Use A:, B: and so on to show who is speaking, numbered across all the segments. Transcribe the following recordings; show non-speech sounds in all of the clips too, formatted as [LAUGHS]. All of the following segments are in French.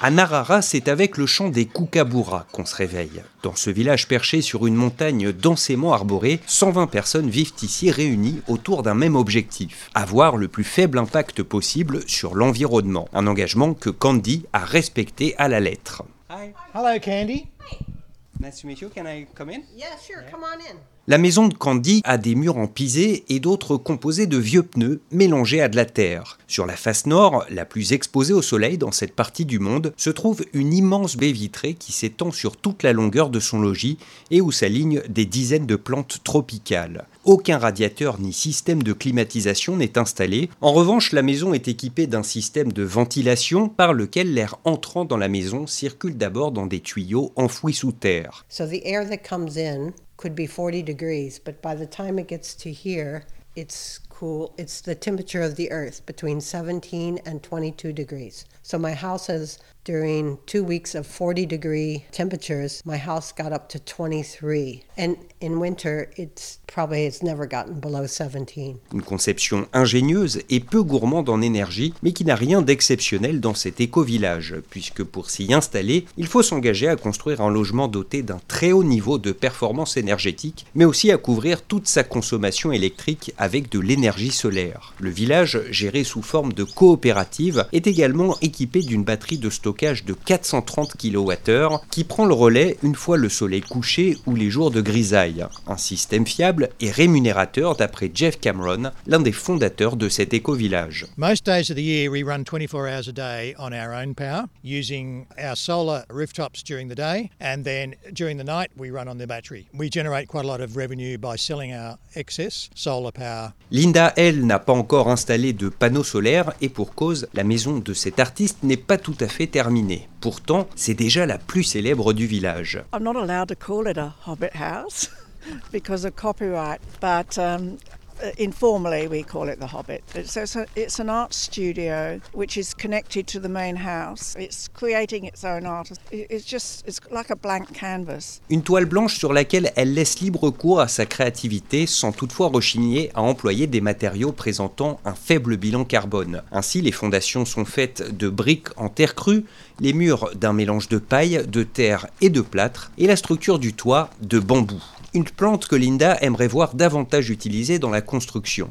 A: À Narara, c'est avec le chant des kookaburras qu'on se réveille. Dans ce village perché sur une montagne densément arborée, 120 personnes vivent ici réunies autour d'un même objectif, avoir le plus faible impact possible sur l'environnement. Un engagement que Candy a respecté à la lettre.
B: Hi. Hello, Candy.
A: Nice to meet you. Can I come in?
C: Yeah, sure. Come on in.
A: La maison de Candy a des murs en pisé et d'autres composés de vieux pneus mélangés à de la terre. Sur la face nord, la plus exposée au soleil dans cette partie du monde, se trouve une immense baie vitrée qui s'étend sur toute la longueur de son logis et où s'alignent des dizaines de plantes tropicales. Aucun radiateur ni système de climatisation n'est installé. En revanche, la maison est équipée d'un système de ventilation par lequel l'air entrant dans la maison circule d'abord dans des tuyaux enfouis sous terre.
C: So the air that comes in could be 40 degrees, but by the time it gets to here, it's cool. It's the temperature of the earth between 17 and 22 degrees. So my house has, during two weeks of 40 degree temperatures, my house got up to 23. And in winter, it's probably it's never gotten below 17.
A: Une conception ingénieuse et peu gourmande en énergie, mais qui n'a rien d'exceptionnel dans cet éco-village, puisque pour s'y installer, il faut s'engager à construire un logement doté d'un très haut niveau de performance énergétique, mais aussi à couvrir toute sa consommation électrique avec de l'énergie solaire. Le village, géré sous forme de coopérative, est également équipé d'une batterie de stockage de 430 kWh qui prend le relais une fois le soleil couché ou les jours de grisaille. Un système fiable et rémunérateur d'après Jeff Cameron, l'un des fondateurs de cet éco-village.
B: Most days of the year we run 24 hours a day on our own power using our solar rooftops during the day and then during the night we run on the battery. We generate quite a lot of revenue by selling our excess solar power.
A: Linda, elle, n'a pas encore installé de panneaux solaires et pour cause, la maison de cet artiste n'est pas tout à fait terminée. Pourtant, c'est déjà la plus célèbre du village.
D: I'm not allowed to call it a hobbit house [LAUGHS] because of copyright, but um, informally we call it the Hobbit. It's, an art studio which is connected to the main house. It's creating its own art. It- It's just it's like a blank canvas.
A: Une toile blanche sur laquelle elle laisse libre cours à sa créativité sans toutefois rechigner à employer des matériaux présentant un faible bilan carbone. Ainsi, les fondations sont faites de briques en terre crue, les murs d'un mélange de paille, de terre et de plâtre, et la structure du toit de bambou. Une plante que Linda aimerait voir davantage utilisée dans la construction.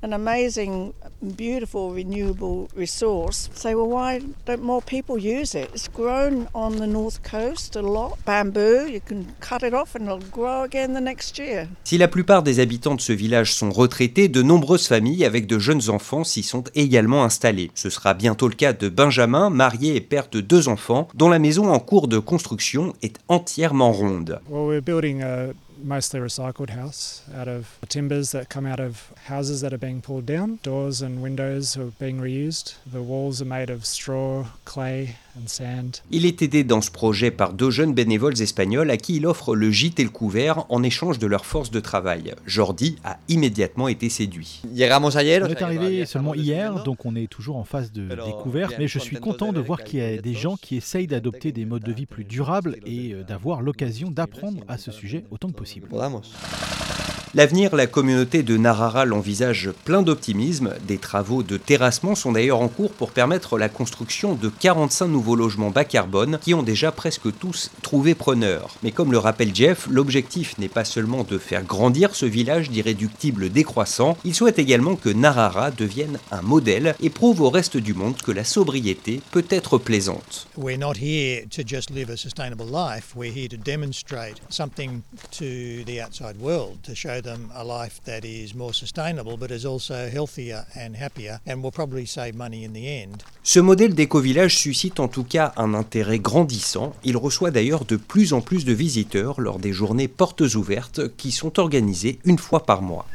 D: An amazing, beautiful, renewable resource. Say, well, why don't more people use it? It's grown on the north coast a lot. Bamboo, you can cut it off and it'll grow again the next year.
A: Si la plupart des habitants de ce village sont retraités, de nombreuses familles avec de jeunes enfants s'y sont également installées. Ce sera bientôt le cas de Benjamin, marié et père de deux enfants, dont la maison en cours de construction est entièrement ronde.
E: Well, we're building a mostly recycled house out of timbers that come out of houses that are being pulled down. Doors and windows are being reused. The walls are made of straw, clay, and sand.
A: Il est aidé dans ce projet par deux jeunes bénévoles espagnols à qui il offre le gîte et le couvert en échange de leur force de travail. Jordi a immédiatement été séduit.
F: On est arrivé seulement hier, donc on est toujours en phase de découverte, mais je suis content de voir qu'il y a des gens qui essayent d'adopter des modes de vie plus durables et euh, d'avoir l'occasion d'apprendre à ce sujet autant que possible. posible.
G: Podamos.
A: L'avenir, la communauté de Narara l'envisage plein d'optimisme. Des travaux de terrassement sont d'ailleurs en cours pour permettre la construction de 45 nouveaux logements bas carbone qui ont déjà presque tous trouvé preneur. Mais comme le rappelle Jeff, l'objectif n'est pas seulement de faire grandir ce village d'irréductibles décroissants, il souhaite également que Narara devienne un modèle et prouve au reste du monde que la sobriété peut être plaisante.
B: We're not here to just live a sustainable life. We're here to demonstrate something to the outside world, to them a life that is more sustainable but is also healthier and happier and will probably save money in the end.
A: Ce modèle d'éco-village suscite en tout cas un intérêt grandissant. Il reçoit d'ailleurs de plus en plus de visiteurs lors des journées portes ouvertes qui sont organisées une fois par mois.